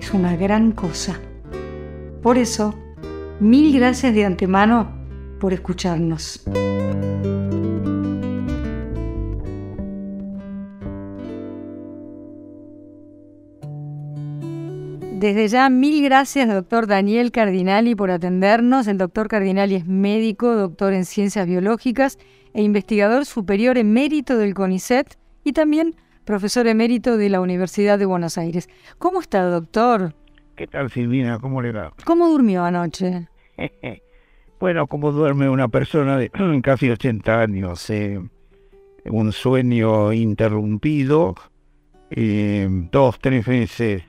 es una gran cosa. Por eso, mil gracias de antemano por escucharnos. Desde ya, mil gracias, doctor Daniel Cardinali, por atendernos. El doctor Cardinali es médico, doctor en ciencias biológicas e investigador superior emérito del CONICET y también profesor emérito de la Universidad de Buenos Aires. ¿Cómo está, doctor? ¿Qué tal, Silvina? ¿Cómo le va? ¿Cómo durmió anoche? bueno, como duerme una persona de casi 80 años, eh, un sueño interrumpido, eh, dos, tres veces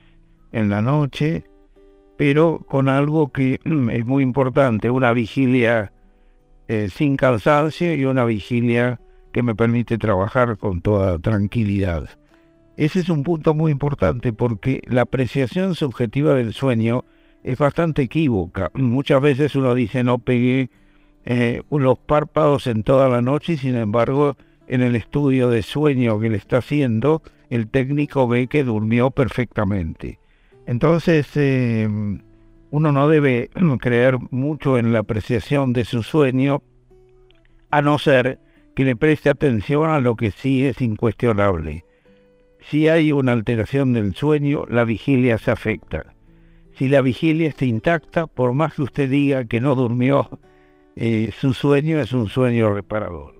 en la noche, pero con algo que es muy importante, una vigilia eh, sin cansancio y una vigilia que me permite trabajar con toda tranquilidad. Ese es un punto muy importante porque la apreciación subjetiva del sueño es bastante equívoca. Muchas veces uno dice no pegué eh, los párpados en toda la noche y sin embargo en el estudio de sueño que le está haciendo el técnico ve que durmió perfectamente. Entonces eh, uno no debe creer mucho en la apreciación de su sueño a no ser que le preste atención a lo que sí es incuestionable. Si hay una alteración del sueño, la vigilia se afecta. Si la vigilia está intacta, por más que usted diga que no durmió, eh, su sueño es un sueño reparador.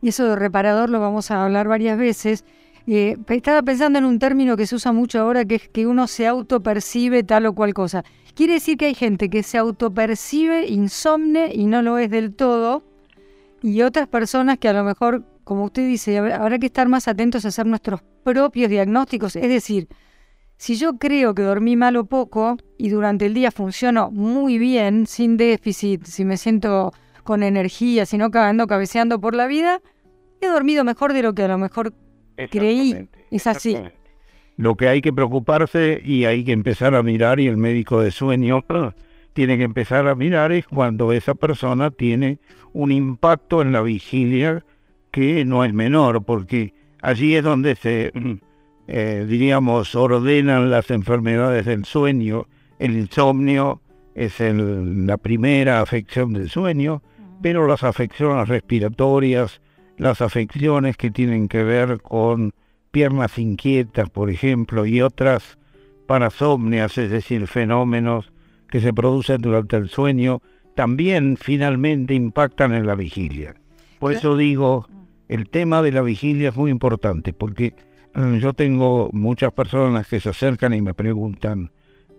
Y eso de reparador lo vamos a hablar varias veces. Eh, estaba pensando en un término que se usa mucho ahora, que es que uno se autopercibe tal o cual cosa. Quiere decir que hay gente que se autopercibe insomne y no lo es del todo, y otras personas que a lo mejor, como usted dice, habrá que estar más atentos a hacer nuestros propios diagnósticos. Es decir, si yo creo que dormí mal o poco y durante el día funciono muy bien, sin déficit, si me siento con energía, si no ando cabeceando por la vida, he dormido mejor de lo que a lo mejor creí. Es así. Lo que hay que preocuparse y hay que empezar a mirar, y el médico de sueño tiene que empezar a mirar es cuando esa persona tiene un impacto en la vigilia que no es menor, porque allí es donde se, eh, diríamos, ordenan las enfermedades del sueño. El insomnio es la primera afección del sueño, pero las afecciones respiratorias, las afecciones que tienen que ver con piernas inquietas, por ejemplo, y otras parasomnias, es decir, fenómenos que se producen durante el sueño también finalmente impactan en la vigilia. Por eso digo, el tema de la vigilia es muy importante, porque mm, yo tengo muchas personas que se acercan y me preguntan,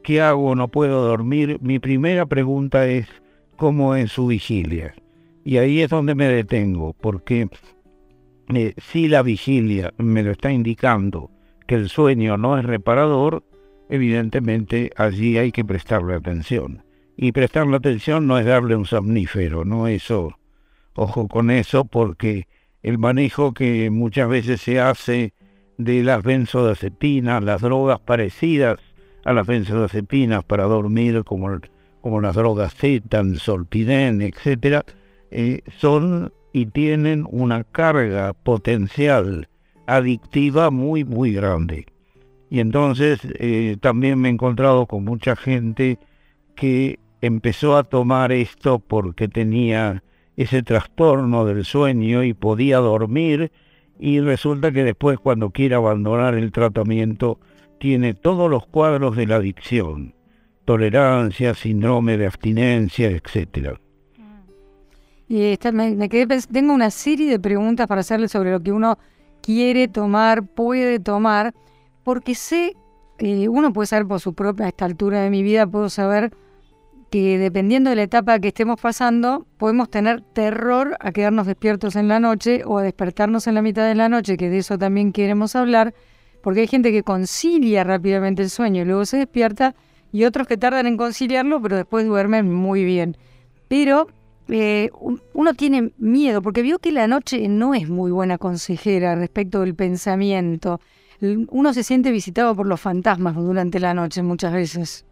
¿qué hago? ¿No puedo dormir? Mi primera pregunta es, ¿cómo es su vigilia? Y ahí es donde me detengo, porque eh, si la vigilia me lo está indicando que el sueño no es reparador, evidentemente allí hay que prestarle atención. Y prestarle atención no es darle un somnífero, no eso. Ojo con eso porque el manejo que muchas veces se hace de las benzodiazepinas, las drogas parecidas a las benzodiazepinas para dormir, como, como las drogas Zetan, Solpiden, etcétera, eh, son y tienen una carga potencial adictiva muy, muy grande. Y entonces eh, también me he encontrado con mucha gente que empezó a tomar esto porque tenía ese trastorno del sueño y podía dormir. Y resulta que después cuando quiere abandonar el tratamiento tiene todos los cuadros de la adicción, tolerancia, síndrome de abstinencia, etcétera. Y me, quedé, tengo una serie de preguntas para hacerle sobre lo que uno quiere tomar, puede tomar, porque sé, eh, uno puede saber por su propia, a esta altura de mi vida, puedo saber que dependiendo de la etapa que estemos pasando, podemos tener terror a quedarnos despiertos en la noche o a despertarnos en la mitad de la noche, que de eso también queremos hablar, porque hay gente que concilia rápidamente el sueño y luego se despierta, y otros que tardan en conciliarlo, pero después duermen muy bien. Pero eh, uno tiene miedo, porque vio que la noche no es muy buena consejera respecto del pensamiento. Uno se siente visitado por los fantasmas durante la noche muchas veces.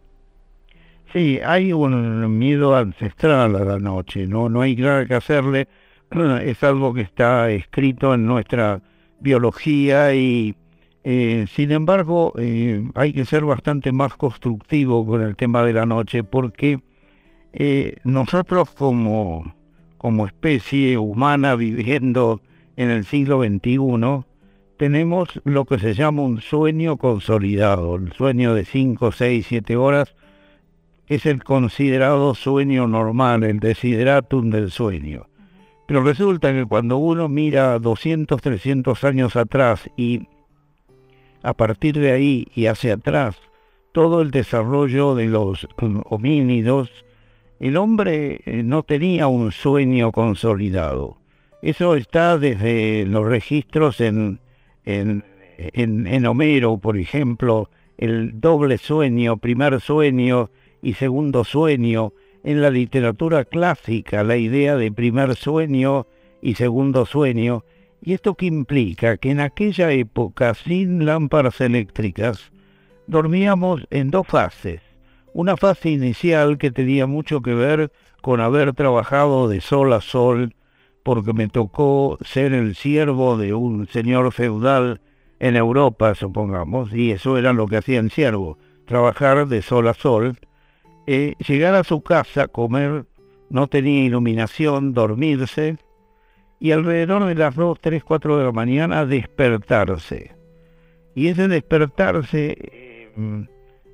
Sí, hay un miedo ancestral a la noche, no, no hay nada que hacerle, es algo que está escrito en nuestra biología y eh, sin embargo eh, hay que ser bastante más constructivo con el tema de la noche porque eh, nosotros como, como especie humana viviendo en el siglo XXI tenemos lo que se llama un sueño consolidado, el sueño de 5, 6, 7 horas es el considerado sueño normal, el desideratum del sueño. Pero resulta que cuando uno mira 200, 300 años atrás y a partir de ahí y hacia atrás, todo el desarrollo de los homínidos, el hombre eh, no tenía un sueño consolidado. Eso está desde los registros en, en, Homero, por ejemplo, el doble sueño, primer sueño, y segundo sueño. En la literatura clásica, la idea de primer sueño y segundo sueño. ¿Y esto qué implica? Que en aquella época, sin lámparas eléctricas, dormíamos en dos fases. Una fase inicial que tenía mucho que ver con haber trabajado de sol a sol, porque me tocó ser el siervo de un señor feudal en Europa, supongamos, y eso era lo que hacía el siervo, trabajar de sol a sol, llegar a su casa, comer, no tenía iluminación, dormirse y alrededor de las 2, 3, 4 de la mañana despertarse. Y ese despertarse eh,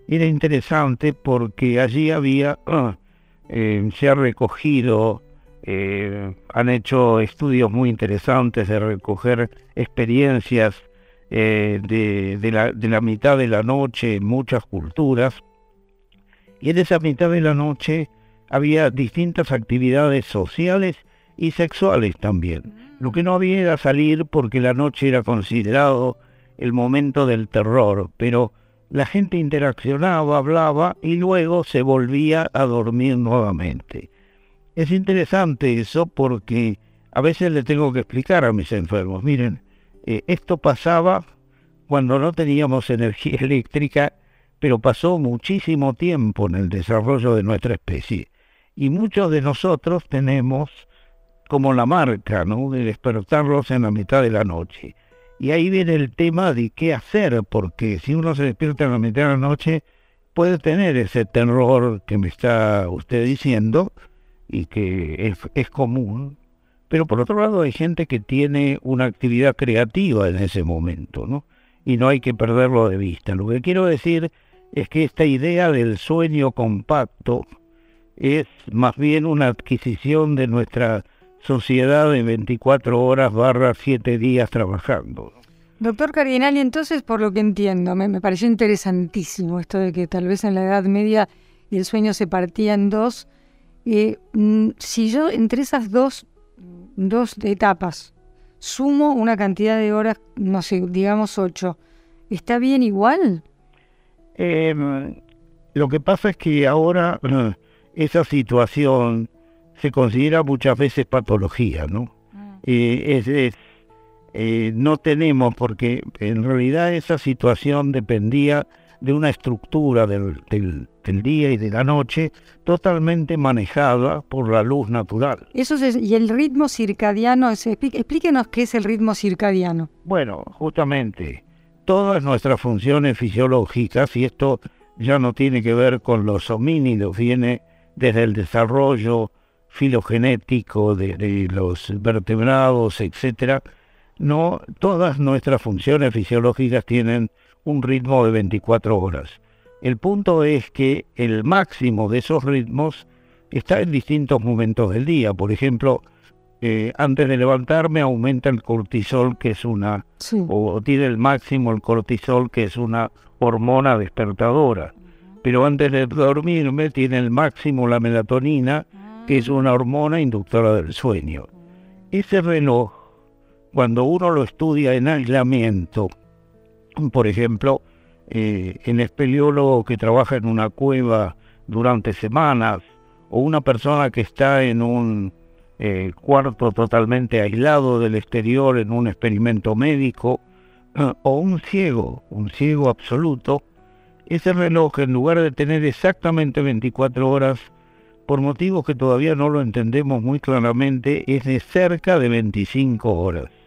era interesante porque allí había, eh, se ha recogido, han hecho estudios muy interesantes de recoger experiencias de, la, de la mitad de la noche en muchas culturas y en esa mitad de la noche había distintas actividades sociales y sexuales también. Lo que no había era salir porque la noche era considerado el momento del terror, pero la gente interaccionaba, hablaba y luego se volvía a dormir nuevamente. Es interesante eso porque a veces le tengo que explicar a mis enfermos, miren, eh, esto pasaba cuando no teníamos energía eléctrica pero pasó muchísimo tiempo en el desarrollo de nuestra especie. Y muchos de nosotros tenemos como la marca, ¿no? De despertarlos en la mitad de la noche. Y ahí viene el tema de qué hacer, porque si uno se despierta en la mitad de la noche, puede tener ese terror que me está usted diciendo y que es, común. Pero por otro lado hay gente que tiene una actividad creativa en ese momento, ¿no? Y no hay que perderlo de vista. Lo que quiero decir es que esta idea del sueño compacto es más bien una adquisición de nuestra sociedad de 24 horas barra 7 días trabajando. Doctor Cardinal, y entonces por lo que entiendo, me, pareció interesantísimo esto de que tal vez en la Edad Media el sueño se partía en dos. Eh, mm, si yo entre esas dos, dos etapas sumo una cantidad de horas, no sé, digamos ocho, ¿está bien igual? Eh, lo que pasa es que ahora esa situación se considera muchas veces patología, ¿no? Mm. es, eh, no tenemos, porque en realidad esa situación dependía de una estructura del, del, día y de la noche totalmente manejada por la luz natural. Eso es, y el ritmo circadiano, explíquenos qué es el ritmo circadiano. Bueno, justamente todas nuestras funciones fisiológicas, y esto ya no tiene que ver con los homínidos, viene desde el desarrollo filogenético de, los vertebrados, etcétera, no todas nuestras funciones fisiológicas tienen un ritmo de 24 horas. El punto es que el máximo de esos ritmos está en distintos momentos del día. Por ejemplo, eh, antes de levantarme aumenta el cortisol, que es una, o tiene el máximo el cortisol, que es una hormona despertadora. Pero antes de dormirme tiene el máximo la melatonina, que es una hormona inductora del sueño. Ese reloj, cuando uno lo estudia en aislamiento, por ejemplo, eh, el espeleólogo que trabaja en una cueva durante semanas, o una persona que está en un eh, cuarto totalmente aislado del exterior en un experimento médico, o un ciego, un ciego absoluto, ese reloj en lugar de tener exactamente 24 horas, por motivos que todavía no lo entendemos muy claramente, es de cerca de 25 horas.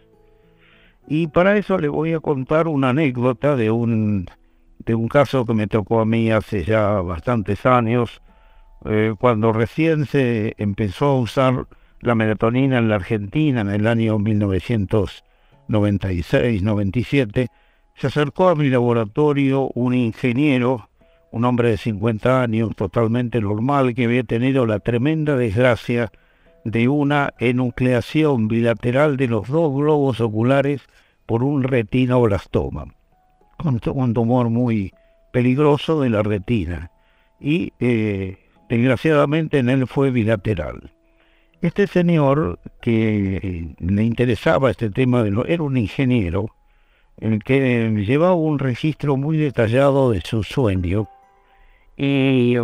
Y para eso le voy a contar una anécdota de un, de un caso que me tocó a mí hace ya bastantes años, eh, cuando recién se empezó a usar la melatonina en la Argentina en el año 1996, 97, se acercó a mi laboratorio un ingeniero, un hombre de 50 años, totalmente normal, que había tenido la tremenda desgracia de una enucleación bilateral de los dos globos oculares por un retinoblastoma, un tumor muy peligroso de la retina. Y eh, desgraciadamente en él fue bilateral. Este señor que le interesaba este tema, de lo, era un ingeniero, el que llevaba un registro muy detallado de su sueño y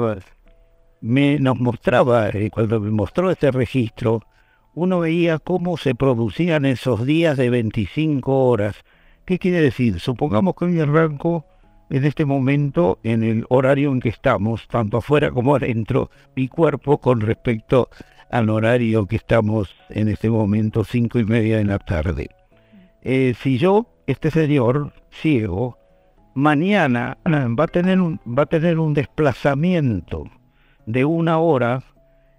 me nos mostraba, eh, cuando me mostró este registro, uno veía cómo se producían esos días de 25 horas. ¿Qué quiere decir? Supongamos que hoy arranco en este momento en el horario en que estamos, tanto afuera como adentro, mi cuerpo con respecto al horario que estamos en este momento, cinco y media de la tarde. Eh, si yo, este señor ciego, mañana va a tener un, va a tener un desplazamiento de una hora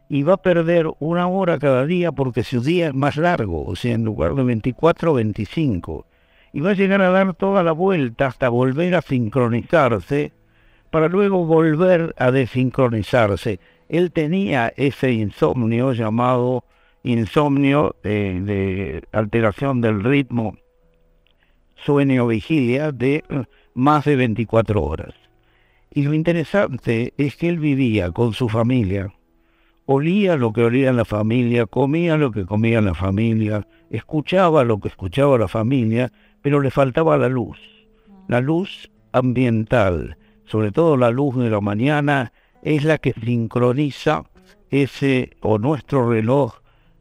y va a perder una hora cada día porque su día es más largo, o sea, en lugar de 24, 25 y va a llegar a dar toda la vuelta hasta volver a sincronizarse para luego volver a desincronizarse. Él tenía ese insomnio llamado insomnio de, alteración del ritmo sueño-vigilia de eh, más de 24 horas. Y lo interesante es que él vivía con su familia, olía lo que olía la familia, comía lo que comía la familia, escuchaba lo que escuchaba la familia, pero le faltaba la luz, la luz ambiental, sobre todo la luz de la mañana, es la que sincroniza ese o nuestro reloj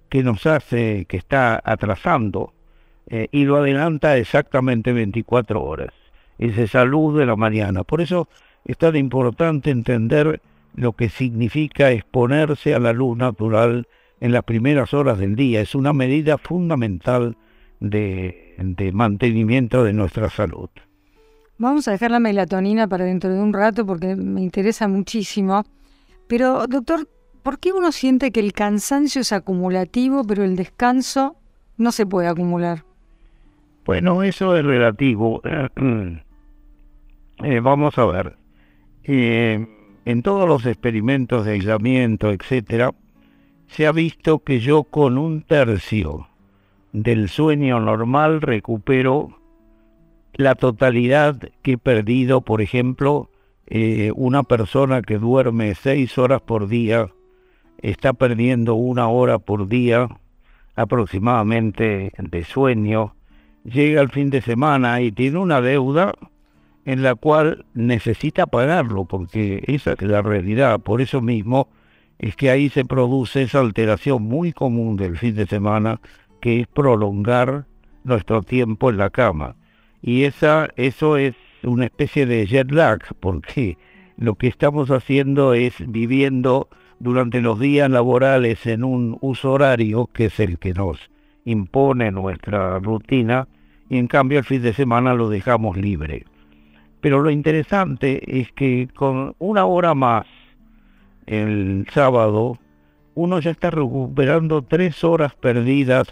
que nos hace, que está atrasando eh, y lo adelanta exactamente 24 horas. Es esa luz de la mañana. Por eso es tan importante entender lo que significa exponerse a la luz natural en las primeras horas del día. Es una medida fundamental de, mantenimiento de nuestra salud. Vamos a dejar la melatonina para dentro de un rato porque me interesa muchísimo. Pero, doctor, ¿por qué uno siente que el cansancio es acumulativo, pero el descanso no se puede acumular? Bueno, eso es relativo. Eh, vamos a ver. Eh, en todos los experimentos de aislamiento, etcétera, se ha visto que yo con un tercio del sueño normal recupero la totalidad que he perdido, por ejemplo, eh, una persona que duerme seis horas por día está perdiendo una hora por día aproximadamente de sueño, llega el fin de semana y tiene una deuda en la cual necesita pagarlo, porque esa es la realidad. Por eso mismo es que ahí se produce esa alteración muy común del fin de semana que es prolongar nuestro tiempo en la cama. Y esa, eso es una especie de jet lag, porque lo que estamos haciendo es viviendo durante los días laborales en un uso horario que es el que nos impone nuestra rutina y en cambio el fin de semana lo dejamos libre. Pero lo interesante es que con una hora más el sábado uno ya está recuperando tres horas perdidas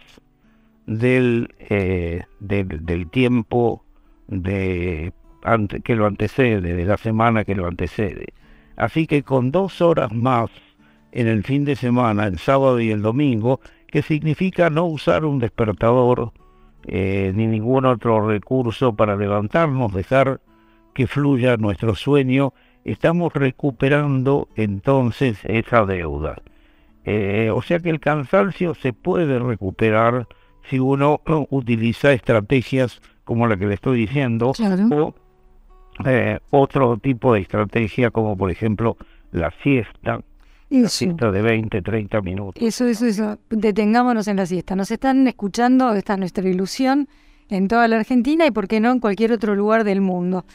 del, eh, del, tiempo de, que lo antecede, de la semana que lo antecede. Así que con dos horas más en el fin de semana, el sábado y el domingo, que significa no usar un despertador eh, ni ningún otro recurso para levantarnos, dejar que fluya nuestro sueño, estamos recuperando entonces esa deuda. Eh, o sea que el cansancio se puede recuperar si uno utiliza estrategias como la que le estoy diciendo, o eh, otro tipo de estrategia como por ejemplo la siesta, la siesta de 20, 30 minutos. Eso, eso, eso. Detengámonos en la siesta. Nos están escuchando, esta es nuestra ilusión, en toda la Argentina y por qué no en cualquier otro lugar del mundo.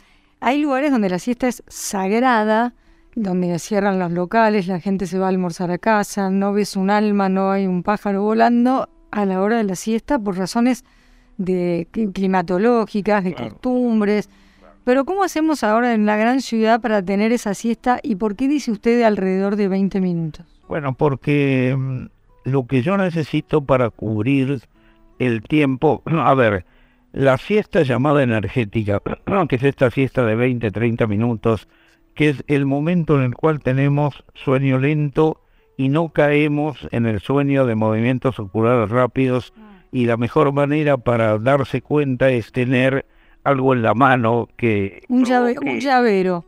Hay lugares donde la siesta es sagrada, donde cierran los locales, la gente se va a almorzar a casa, no ves un alma, no hay un pájaro volando a la hora de la siesta por razones de climatológicas, de costumbres. Pero ¿cómo hacemos ahora en la gran ciudad para tener esa siesta y por qué dice usted de alrededor de 20 minutos? Bueno, porque mm, lo que yo necesito para cubrir el tiempo, a ver, la siesta llamada energética, que es esta siesta de 20, 30 minutos, que es el momento en el cual tenemos sueño lento y no caemos en el sueño de movimientos oculares rápidos y la mejor manera para darse cuenta es tener algo en la mano que... Un, un llavero.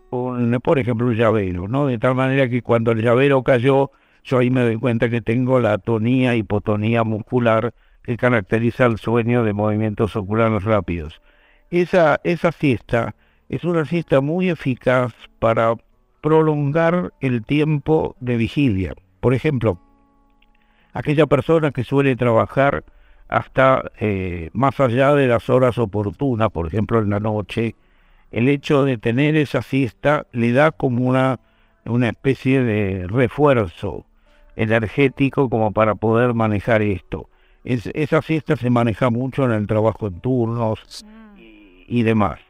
por ejemplo, un llavero, ¿no? De tal manera que cuando el llavero cayó, yo ahí me doy cuenta que tengo la atonía, hipotonía muscular que caracteriza el sueño de movimientos oculares rápidos. Esa, siesta es una siesta muy eficaz para prolongar el tiempo de vigilia. Por ejemplo, aquella persona que suele trabajar hasta eh, más allá de las horas oportunas, por ejemplo en la noche, el hecho de tener esa siesta le da como una especie de refuerzo energético como para poder manejar esto. Esa siesta se maneja mucho en el trabajo en turnos y demás.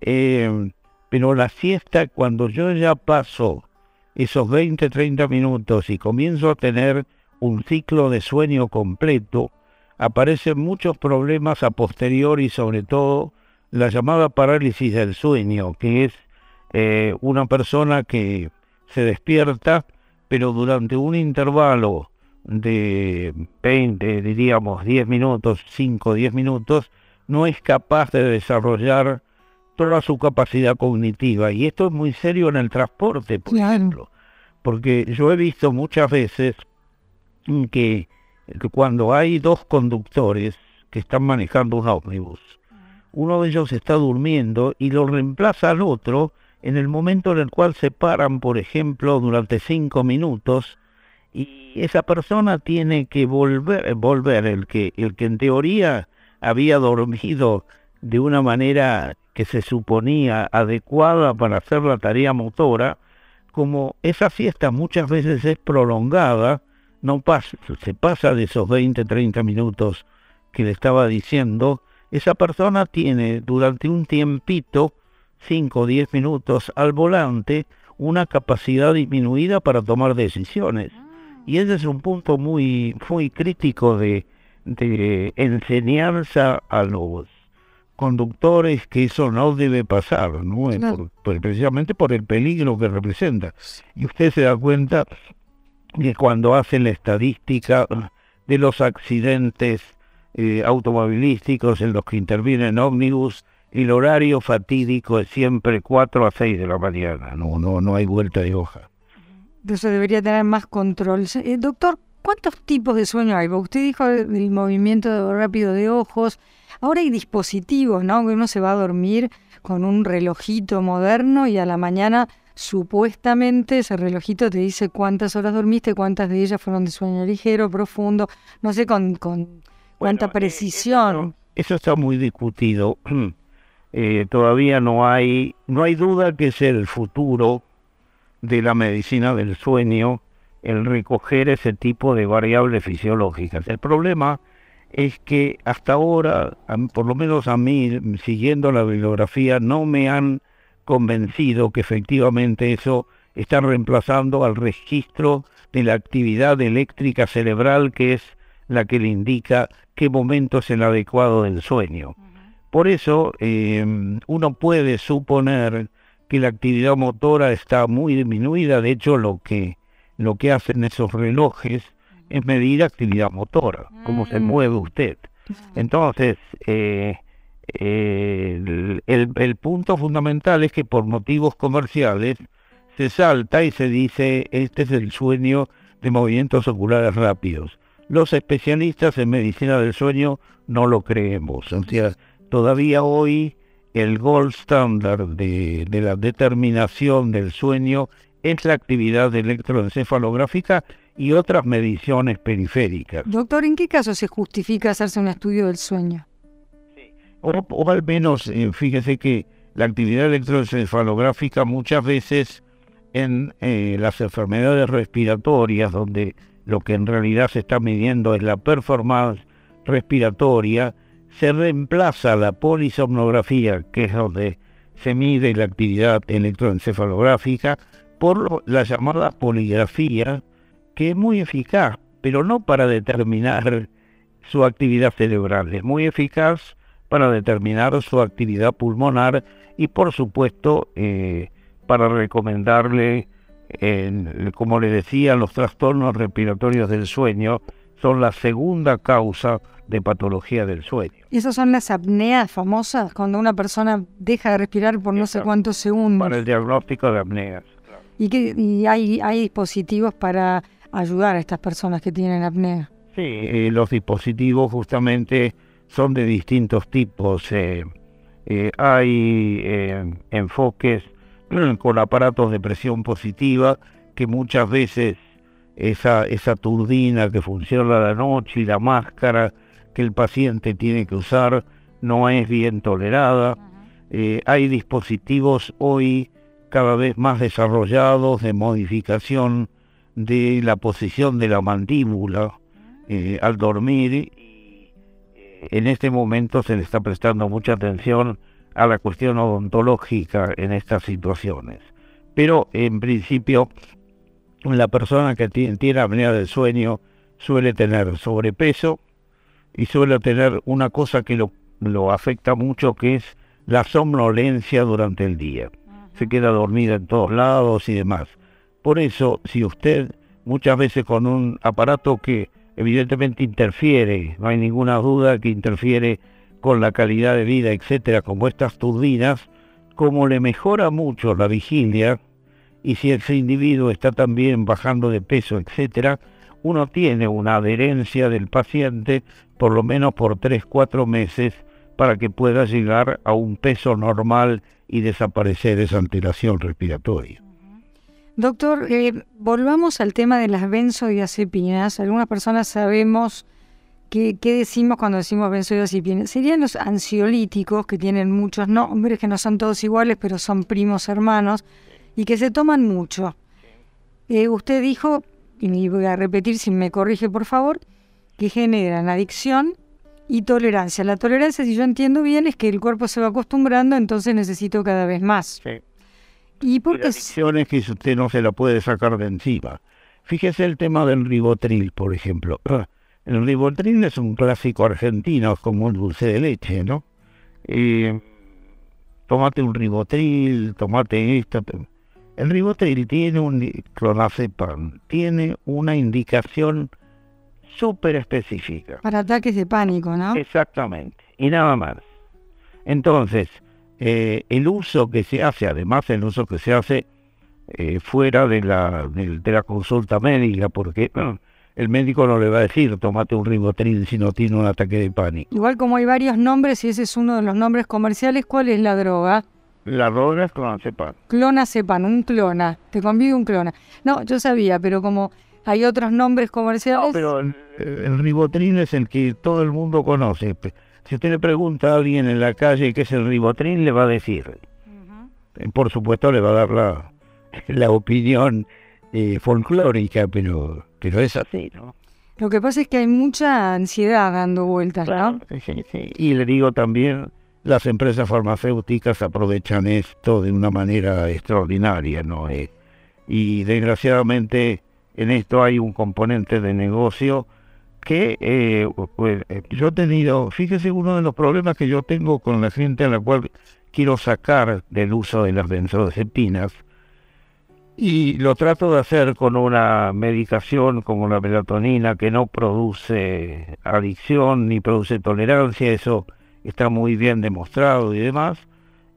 Eh, pero la siesta, cuando yo ya paso esos 20, 30 minutos y comienzo a tener un ciclo de sueño completo, aparecen muchos problemas a posteriori, sobre todo la llamada parálisis del sueño, que es eh, una persona que se despierta, pero durante un intervalo de 20, diríamos 10 minutos, 5, 10 minutos, no es capaz de desarrollar toda su capacidad cognitiva. Y esto es muy serio en el transporte, por ejemplo. Porque yo he visto muchas veces que, cuando hay dos conductores que están manejando un ómnibus, uno de ellos está durmiendo y lo reemplaza al otro en el momento en el cual se paran, por ejemplo, durante cinco minutos, y esa persona tiene que volver, volver el que, el que en teoría había dormido de una manera que se suponía adecuada para hacer la tarea motora, como esa fiesta muchas veces es prolongada, no pasa, se pasa de esos 20, 30 minutos que le estaba diciendo, esa persona tiene durante un tiempito, 5 o 10 minutos al volante, una capacidad disminuida para tomar decisiones. Y ese es un punto muy, muy crítico de, de enseñanza a los conductores que eso no debe pasar, ¿no? precisamente por el peligro que representa. Y usted se da cuenta que cuando hacen la estadística de los accidentes eh, automovilísticos en los que intervienen ómnibus, el horario fatídico es siempre 4 a 6 de la mañana, no, no, no hay vuelta de hoja. Entonces debería tener más control. Eh, doctor, ¿cuántos tipos de sueño hay? Usted dijo el movimiento rápido de ojos, Ahora hay dispositivos, ¿no? Que uno se va a dormir con un relojito moderno y a la mañana supuestamente ese relojito te dice cuántas horas dormiste, cuántas de ellas fueron de sueño ligero, profundo, no sé con, con cuánta eh, precisión. eso, está muy discutido. Eh, todavía no hay, no hay duda que es el futuro de la medicina del sueño el recoger ese tipo de variables fisiológicas. El problema es que hasta ahora, por lo menos a mí, siguiendo la bibliografía, no me han convencido que efectivamente eso está reemplazando al registro de la actividad eléctrica cerebral que es la que le indica qué momento es el adecuado del sueño. Por eso em, uno puede suponer que la actividad motora está muy disminuida, de hecho lo que, lo que hacen esos relojes es medir actividad motora, cómo se mm. mueve usted. Entonces, eh, el, el, punto fundamental es que por motivos comerciales se salta y se dice, este es el sueño de movimientos oculares rápidos. Los especialistas en medicina del sueño no lo creemos. O sea, todavía hoy el gold standard de, de la determinación del sueño es la actividad electroencefalográfica y otras mediciones periféricas. Doctor, ¿en qué caso se justifica hacerse un estudio del sueño? O, al menos, eh, fíjese que la actividad electroencefalográfica muchas veces en eh, las enfermedades respiratorias, donde lo que en realidad se está midiendo es la performance respiratoria, se reemplaza la polisomnografía, que es donde se mide la actividad electroencefalográfica, por la llamada poligrafía, que es muy eficaz, pero no para determinar su actividad cerebral, es muy eficaz para determinar su actividad pulmonar y por supuesto eh, para recomendarle, como le decía, los trastornos respiratorios del sueño son la segunda causa de patología del sueño. ¿Y esas son las apneas famosas, cuando una persona deja de respirar por no sé cuántos segundos? Para el diagnóstico de apneas. ¿Y, qué, y hay, hay dispositivos para ayudar a estas personas que tienen apnea? Sí, eh, los dispositivos justamente son de distintos tipos. Eh, eh, hay enfoques con aparatos de presión positiva que muchas veces esa, esa turbina que funciona la noche y la máscara que el paciente tiene que usar no es bien tolerada. hay dispositivos hoy cada vez más desarrollados de modificación de la posición de la mandíbula al dormir en este momento se le está prestando mucha atención a la cuestión odontológica en estas situaciones. Pero en principio, la persona que tiene, apnea del sueño suele tener sobrepeso y suele tener una cosa que lo, lo afecta mucho, que es la somnolencia durante el día. Se queda dormida en todos lados y demás. Por eso, si usted muchas veces con un aparato que evidentemente interfiere, no hay ninguna duda que interfiere con la calidad de vida, etcétera, como estas turbinas, como le mejora mucho la vigilia, y si ese individuo está también bajando de peso, etcétera, uno tiene una adherencia del paciente por lo menos por 3-4 meses para que pueda llegar a un peso normal y desaparecer esa alteración respiratoria. Doctor, eh, volvamos al tema de las benzodiazepinas. Algunas personas sabemos qué decimos cuando decimos benzodiazepinas. Serían los ansiolíticos, que tienen muchos nombres, que no son todos iguales, pero son primos hermanos, y que se toman mucho. Eh, usted dijo, y me voy a repetir si me corrige por favor, que generan adicción y tolerancia. La tolerancia, si yo entiendo bien, es que el cuerpo se va acostumbrando, entonces necesito cada vez más. Sí. ¿Y por qué? adicciones que usted no se la puede sacar de encima. Fíjese el tema del ribotril, por ejemplo. El ribotril es un clásico argentino, como un dulce de leche, ¿no? Eh, tomate un ribotril, tomate esto. El ribotril tiene un clonazepam, tiene una indicación súper específica. Para ataques de pánico, ¿no? Exactamente, y nada más. Entonces, eh, el uso que se hace, además el uso que se hace eh, fuera de la, de, la consulta médica, porque el médico no le va a decir tomate un ribotril si no tiene un ataque de pánico. Igual como hay varios nombres y ese es uno de los nombres comerciales, ¿cuál es la droga? La droga es clonazepam. Clonazepam, un clona. Te convido un clona. No, yo sabía, pero como hay otros nombres comerciales... No, pero el, el ribotril es el que todo el mundo conoce. Si usted le pregunta a alguien en la calle qué es el ribotril, le va a decir. Por supuesto, le va a dar la, la opinión eh, folclórica, pero, pero es así, ¿no? Lo que pasa es que hay mucha ansiedad dando vueltas, ¿no? Sí, sí. Y le digo también, las empresas farmacéuticas aprovechan esto de una manera extraordinaria, ¿no? Eh, y desgraciadamente en esto hay un componente de negocio que eh, eh, yo he tenido, fíjese uno de los problemas que yo tengo con la gente a la cual quiero sacar del uso de las benzodiazepinas y lo trato de hacer con una medicación como la melatonina que no produce adicción ni produce tolerancia, eso está muy bien demostrado y demás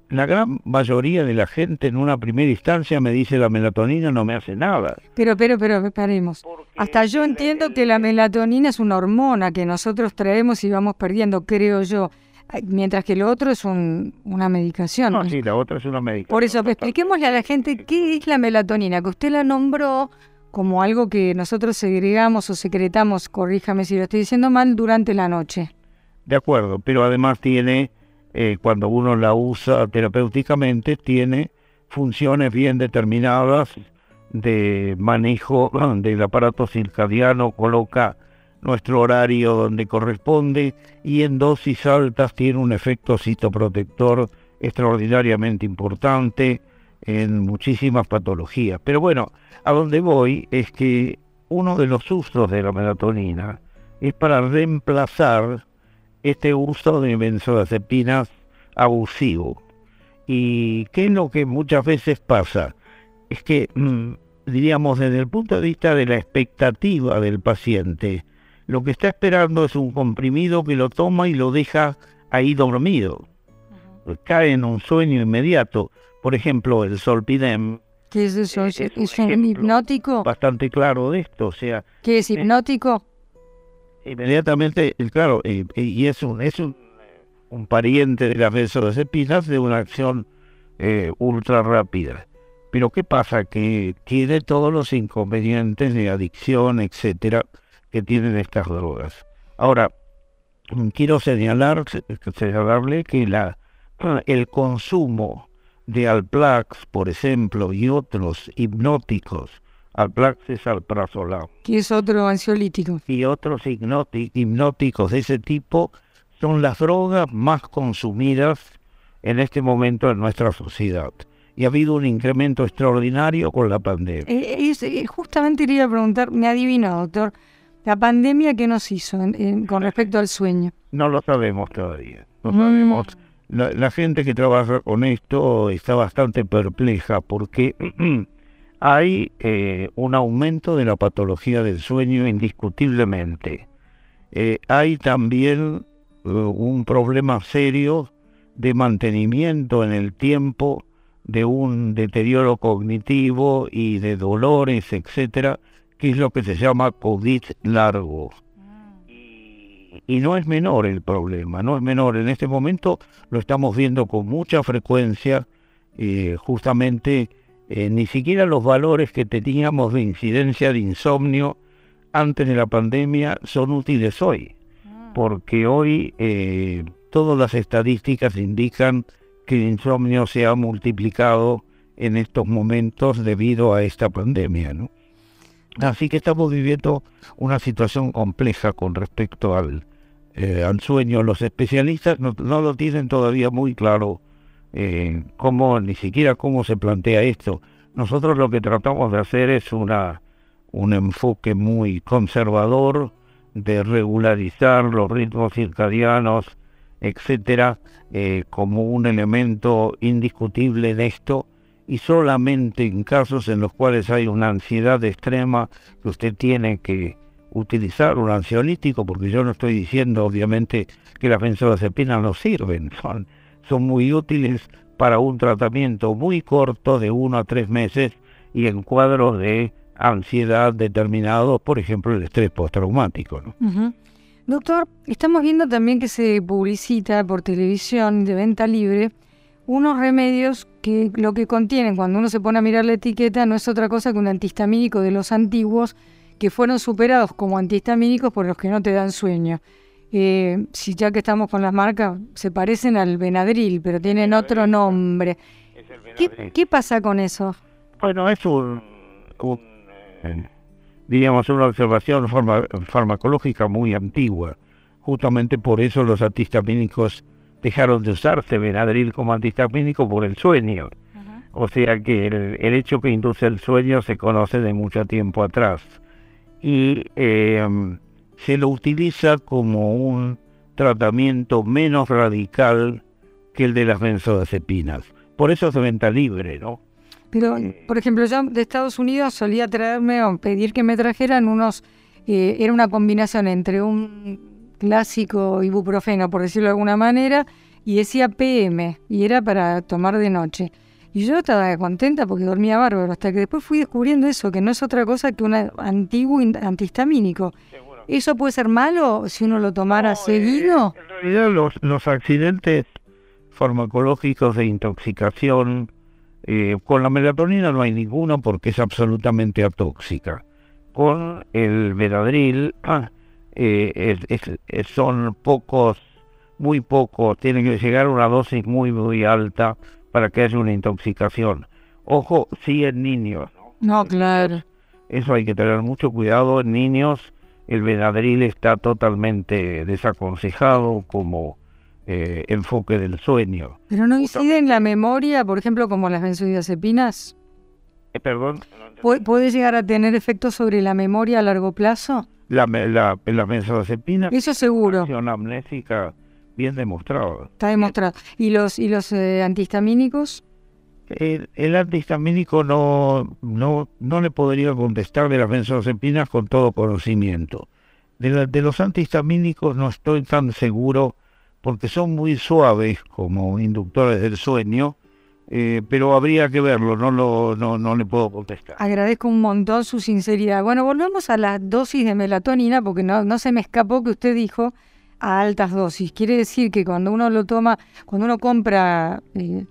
la gran mayoría de la gente en una primera instancia me dice la melatonina no me hace nada. Pero, pero, pero, paremos. Hasta yo entiendo que la melatonina es una hormona que nosotros traemos y vamos perdiendo, creo yo. mientras que lo otro es un, una medicación. No, sí, la otra es una medicación. Por eso, expliquémosle a la gente qué es la melatonina, que usted la nombró como algo que nosotros segregamos o secretamos, corríjame si lo estoy diciendo mal, durante la noche. De acuerdo, pero además tiene, eh, cuando uno la usa terapéuticamente, tiene funciones bien determinadas de manejo del aparato circadiano, coloca nuestro horario donde corresponde y en dosis altas tiene un efecto citoprotector extraordinariamente importante en muchísimas patologías. Pero bueno, a donde voy es que uno de los usos de la melatonina es para reemplazar este uso de benzodiazepinas abusivo. ¿Y qué es lo que muchas veces pasa? Es que, mm, diríamos, desde el punto de vista de la expectativa del paciente, lo que está esperando es un comprimido que lo toma y lo deja ahí dormido. Cae en un sueño inmediato. Por ejemplo, el solpidem. ¿Qué es eso? ¿Es, un hipnótico? Bastante claro de esto. O sea, ¿Qué es hipnótico? Inmediatamente, claro, y es un, es un, pariente de las benzodiazepinas de una acción eh, ultra rápida. Pero ¿qué pasa? Que tiene todos los inconvenientes de adicción, etcétera, que tienen estas drogas. Ahora, quiero señalar, señalarle que la, el consumo de Alplax, por ejemplo, y otros hipnóticos, Alplax es alprazolam. Que es otro ansiolítico. Y otros hipnóticos de ese tipo son las drogas más consumidas en este momento en nuestra sociedad. Y ha habido un incremento extraordinario con la pandemia. Eh, eh, justamente iría a preguntar, me adivino, doctor, ¿La pandemia qué nos hizo con respecto al sueño? No lo sabemos todavía. No mm. sabemos. La, gente que trabaja con esto está bastante perpleja porque hay eh, un aumento de la patología del sueño indiscutiblemente. Eh, hay también eh, un problema serio de mantenimiento en el tiempo de un deterioro cognitivo y de dolores, etcétera, que es lo que se llama COVID largo. Y, no es menor el problema, no es menor. En este momento lo estamos viendo con mucha frecuencia, justamente eh, ni siquiera los valores que teníamos de incidencia de insomnio antes de la pandemia son útiles hoy, porque hoy eh, todas las estadísticas indican que el insomnio se ha multiplicado en estos momentos debido a esta pandemia, ¿no? Así que estamos viviendo una situación compleja con respecto al, eh, al sueño. Los especialistas no, lo tienen todavía muy claro eh, cómo, ni siquiera cómo se plantea esto. Nosotros lo que tratamos de hacer es una, un enfoque muy conservador de regularizar los ritmos circadianos, etcétera, eh, como un elemento indiscutible en esto y solamente en casos en los cuales hay una ansiedad extrema que usted tiene que utilizar un ansiolítico, porque yo no estoy diciendo obviamente que las benzodiazepinas no sirven, son, son muy útiles para un tratamiento muy corto de uno a tres meses y en cuadros de ansiedad determinados, por ejemplo el estrés postraumático. Doctor, estamos viendo también que se publicita por televisión de venta libre unos remedios que lo que contienen cuando uno se pone a mirar la etiqueta no es otra cosa que un antihistamínico de los antiguos que fueron superados como antihistamínicos por los que no te dan sueño. Eh, si ya que estamos con las marcas, se parecen al Benadryl, pero tienen otro nombre. ¿Qué, pasa con eso? Bueno, es un, eh, diríamos, una observación farmacológica muy antigua. Justamente por eso los antihistamínicos dejaron de usarse Benadryl como antihistamínico por el sueño. O sea que el, hecho que induce el sueño se conoce de mucho tiempo atrás. Y em, se lo utiliza como un tratamiento menos radical que el de las benzodiazepinas. Por eso es de venta libre, ¿no? Pero, eh, por ejemplo, yo de Estados Unidos solía traerme o pedir que me trajeran unos, eh, era una combinación entre un clásico ibuprofeno, por decirlo de alguna manera, y decía PM, y era para tomar de noche. Y yo estaba contenta porque dormía bárbaro, hasta que después fui descubriendo eso, que no es otra cosa que un antiguo antihistamínico. ¿Eso puede ser malo si uno lo tomara seguido? En realidad los, los accidentes farmacológicos de intoxicación eh, con la melatonina no hay ninguno porque es absolutamente atóxica. Con el Benadryl ah, eh, son pocos, muy pocos, tienen que llegar a una dosis muy, muy alta para que haya una intoxicación. Ojo, sí en niños. No, claro. Eso hay que tener mucho cuidado. En niños el Benadryl está totalmente desaconsejado como eh, enfoque del sueño. ¿Pero no incide en la memoria, por ejemplo, como las benzodiazepinas? Eh, perdón. ¿Puede llegar a tener efectos sobre la memoria a largo plazo? La, la, la benzodiazepina. Eso seguro. Acción amnésica bien demostrado. Está demostrado. ¿Y los, y los eh, antihistamínicos? El, antihistamínico no, no, no le podría contestar de las benzodiazepinas con todo conocimiento. De, de los antihistamínicos no estoy tan seguro porque son muy suaves como inductores del sueño, eh, pero habría que verlo, no, lo, no, no le puedo contestar. Agradezco un montón su sinceridad. Bueno, volvemos a la dosis de melatonina, porque no, no se me escapó que usted dijo a altas dosis. Quiere decir que cuando uno lo toma, cuando uno compra eh,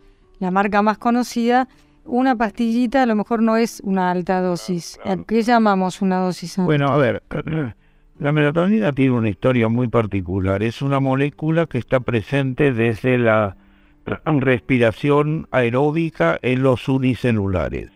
la marca más conocida, una pastillita a lo mejor no es una alta dosis. ¿Qué llamamos una dosis alta? Bueno, a ver, la melatonina tiene una historia muy particular. Es una molécula que está presente desde la respiración aeróbica en los unicelulares.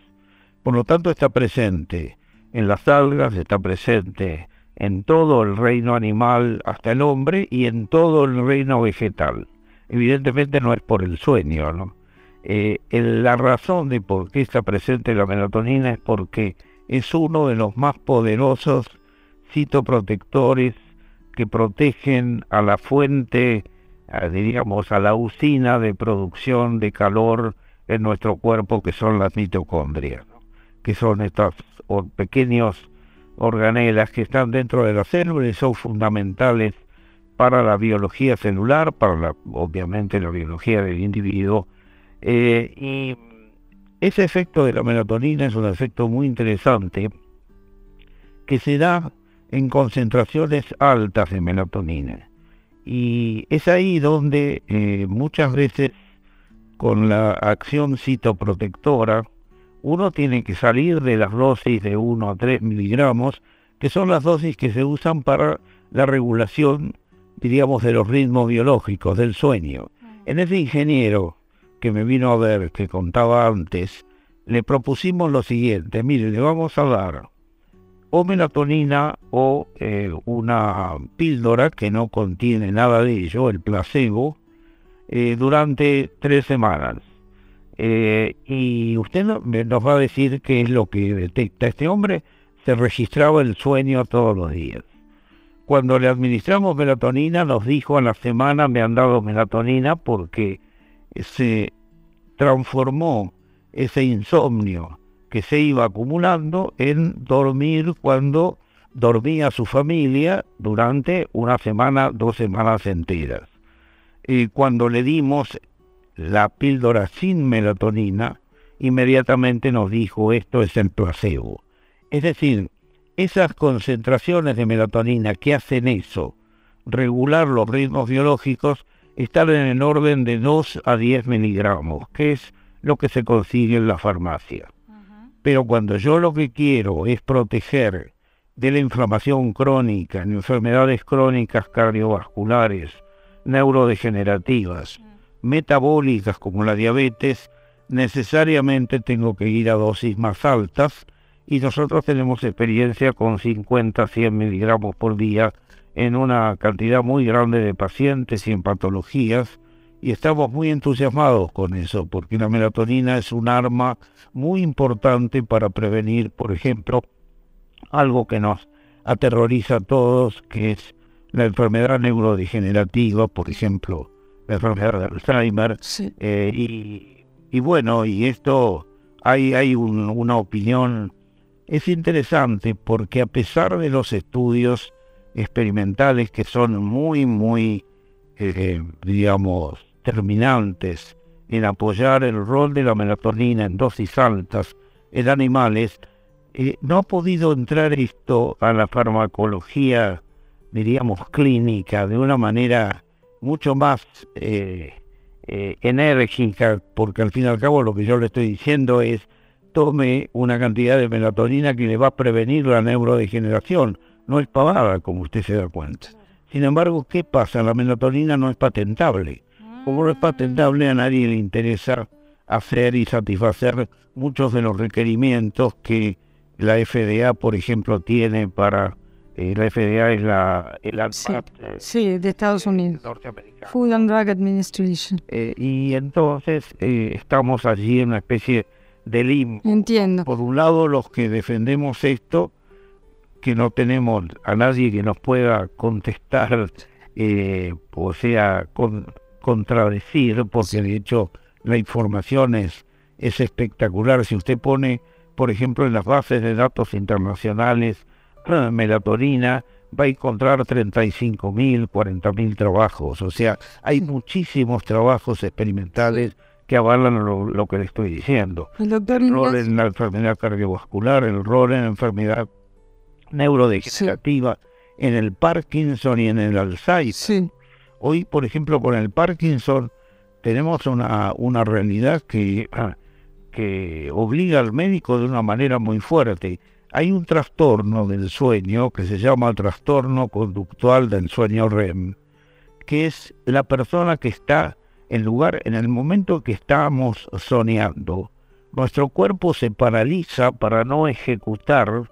Por lo tanto, está presente en las algas, está presente en todo el reino animal hasta el hombre y en todo el reino vegetal. Evidentemente no es por el sueño, ¿no? Eh, la razón de por qué está presente la melatonina es porque es uno de los más poderosos citoprotectores que protegen a la fuente, diríamos, a la usina de producción de calor en nuestro cuerpo, que son las mitocondrias, que son estas pequeños organelas que están dentro de la célula y son fundamentales para la biología celular, para obviamente la biología del individuo. Eh, y ese efecto de la melatonina es un efecto muy interesante que se da en concentraciones altas de melatonina. Y es ahí donde eh, muchas veces con la acción citoprotectora, uno tiene que salir de las dosis de 1 a 3 miligramos, que son las dosis que se usan para la regulación, diríamos, de los ritmos biológicos, del sueño. En ese ingeniero que me vino a ver, que contaba antes, le propusimos lo siguiente, mire, le vamos a dar o melatonina o eh, una píldora que no contiene nada de ello, el placebo, eh, durante tres semanas. Eh, y usted nos va a decir qué es lo que detecta. Este hombre se registraba el sueño todos los días. Cuando le administramos melatonina, nos dijo a la semana me han dado melatonina porque se transformó ese insomnio que se iba acumulando en dormir cuando dormía su familia durante una semana, dos semanas enteras. Y cuando le dimos la píldora sin melatonina, inmediatamente nos dijo esto es el placebo. Es decir, esas concentraciones de melatonina que hacen eso, regular los ritmos biológicos, están en el orden de 2 a 10 miligramos, que es lo que se consigue en la farmacia. Pero cuando yo lo que quiero es proteger de la inflamación crónica, en enfermedades crónicas cardiovasculares, neurodegenerativas, metabólicas como la diabetes, necesariamente tengo que ir a dosis más altas y nosotros tenemos experiencia con 50, 100 miligramos por día en una cantidad muy grande de pacientes y en patologías y estamos muy entusiasmados con eso porque la melatonina es un arma muy importante para prevenir, por ejemplo, algo que nos aterroriza a todos, que es la enfermedad neurodegenerativa, por ejemplo, la enfermedad de Alzheimer. Eh, y, bueno, y esto hay, hay una opinión, es interesante porque a pesar de los estudios experimentales que son muy, muy, eh, digamos, terminantes en apoyar el rol de la melatonina en dosis altas en animales, eh, no ha podido entrar esto a la farmacología diríamos, clínica, de una manera mucho más eh, enérgica, porque al fin y al cabo lo que yo le estoy diciendo es tome una cantidad de melatonina que le va a prevenir la neurodegeneración. No es pavada, como usted se da cuenta. Sin embargo, ¿qué pasa? La melatonina no es patentable. Como no es patentable, a nadie le interesa hacer y satisfacer muchos de los requerimientos que la FDA, por ejemplo, tiene para eh, la FDA es la el sí, de Estados Unidos. Food and Drug Administration. Eh, y entonces eh, estamos allí en una especie de limbo. Entiendo. Por un lado, los que defendemos esto, que no tenemos a nadie que nos pueda contestar, o sea, contradecir, porque de hecho la información es, es espectacular. Si usted pone, por ejemplo, en las bases de datos internacionales, melatonina, va a encontrar 35 mil, 40 mil trabajos. O sea, hay muchísimos trabajos experimentales que avalan lo, que le estoy diciendo. El, rol en la enfermedad cardiovascular, el rol en la enfermedad neurodegenerativa, en el Parkinson y en el Alzheimer. Hoy, por ejemplo, con el Parkinson tenemos una, una realidad que, que obliga al médico de una manera muy fuerte. Hay un trastorno del sueño que se llama trastorno conductual del sueño REM, que es la persona que está en lugar, en el momento que estamos soñando, nuestro cuerpo se paraliza para no ejecutar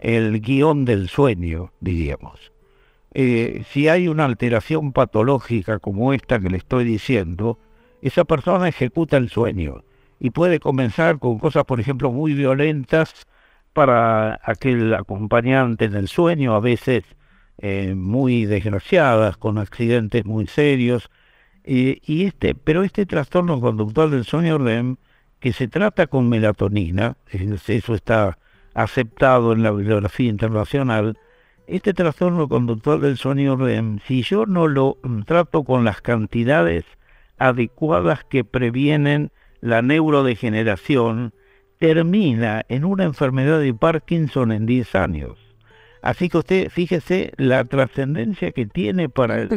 el guion del sueño, diríamos. Eh, si hay una alteración patológica como esta que le estoy diciendo, esa persona ejecuta el sueño y puede comenzar con cosas, por ejemplo, muy violentas para aquel acompañante en el sueño, a veces eh, muy desgraciadas, con accidentes muy serios. y este, pero este trastorno conductual del sueño REM, que se trata con melatonina, eso está aceptado en la bibliografía internacional, este trastorno conductual del sueño REM, si yo no lo trato con las cantidades adecuadas que previenen la neurodegeneración, termina en una enfermedad de Parkinson en 10 años. Así que usted fíjese la trascendencia que tiene para el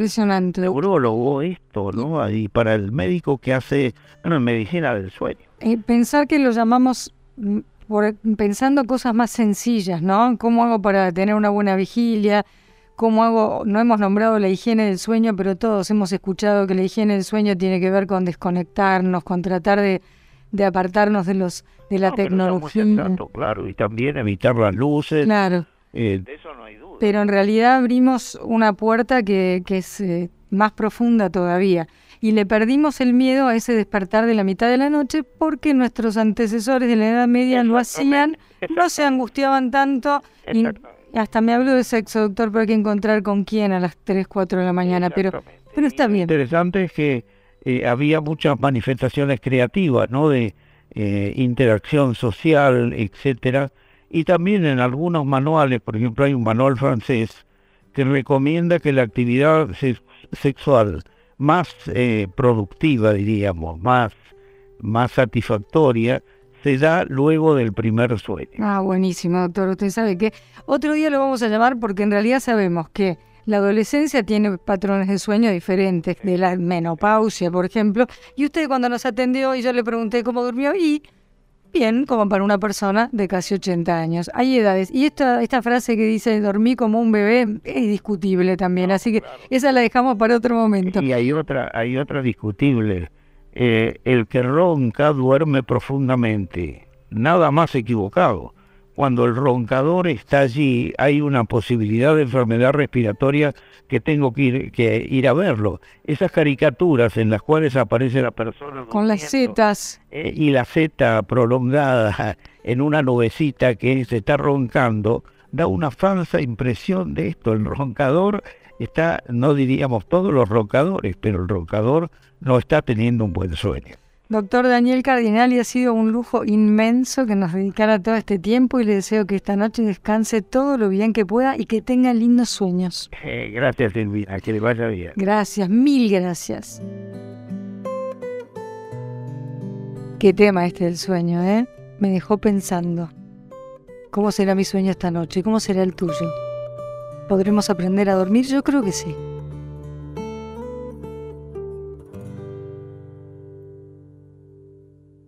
neurólogo esto, ¿no? Y para el médico que hace bueno, medicina del sueño. Y pensar que lo llamamos mm, por, pensando cosas más sencillas, ¿no? ¿Cómo hago para tener una buena vigilia? ¿Cómo hago? No hemos nombrado la higiene del sueño, pero todos hemos escuchado que la higiene del sueño tiene que ver con desconectarnos, con tratar de de apartarnos de los de la tecnología. claro, y también evitar las luces. Claro. Eh, de eso no hay duda. Pero en realidad abrimos una puerta que, que es eh, más profunda todavía. Y le perdimos el miedo a ese despertar de la mitad de la noche porque nuestros antecesores de la Edad Media lo hacían, no se angustiaban tanto. Y hasta me hablo de sexo, doctor, pero hay que encontrar con quién a las 3, 4 de la mañana. Pero, pero está bien. Lo interesante es que eh, había muchas manifestaciones creativas, ¿no? De eh, interacción social, etcétera. Y también en algunos manuales, por ejemplo, hay un manual francés que recomienda que la actividad sexual más eh, productiva, diríamos, más, más satisfactoria, se da luego del primer sueño. Ah, buenísimo, doctor. Usted sabe que otro día lo vamos a llamar porque en realidad sabemos que la adolescencia tiene patrones de sueño diferentes, de la menopausia, por ejemplo. Y usted cuando nos atendió y yo le pregunté cómo durmió y bien, como para una persona de casi 80 años. Hay edades. Y esta, esta frase que dice dormí como un bebé es discutible también, así que esa la dejamos para otro momento. Y hay otra, hay otra discutible. Eh, el que ronca duerme profundamente. Nada más equivocado cuando el roncador está allí, hay una posibilidad de enfermedad respiratoria que tengo que ir, que ir a verlo. Esas caricaturas en las cuales aparece la persona... Con las setas. Eh, y la seta prolongada en una nubecita que se está roncando, da una falsa impresión de esto. El roncador está, no diríamos todos los roncadores, pero el roncador no está teniendo un buen sueño. Doctor Daniel Cardinal, y ha sido un lujo inmenso que nos dedicara todo este tiempo y le deseo que esta noche descanse todo lo bien que pueda y que tenga lindos sueños. Eh, gracias, Silvina, que le vaya bien. Gracias, mil gracias. Qué tema este del sueño, ¿eh? Me dejó pensando. ¿Cómo será mi sueño esta noche? ¿Cómo será el tuyo? ¿Podremos aprender a dormir? Yo creo que sí.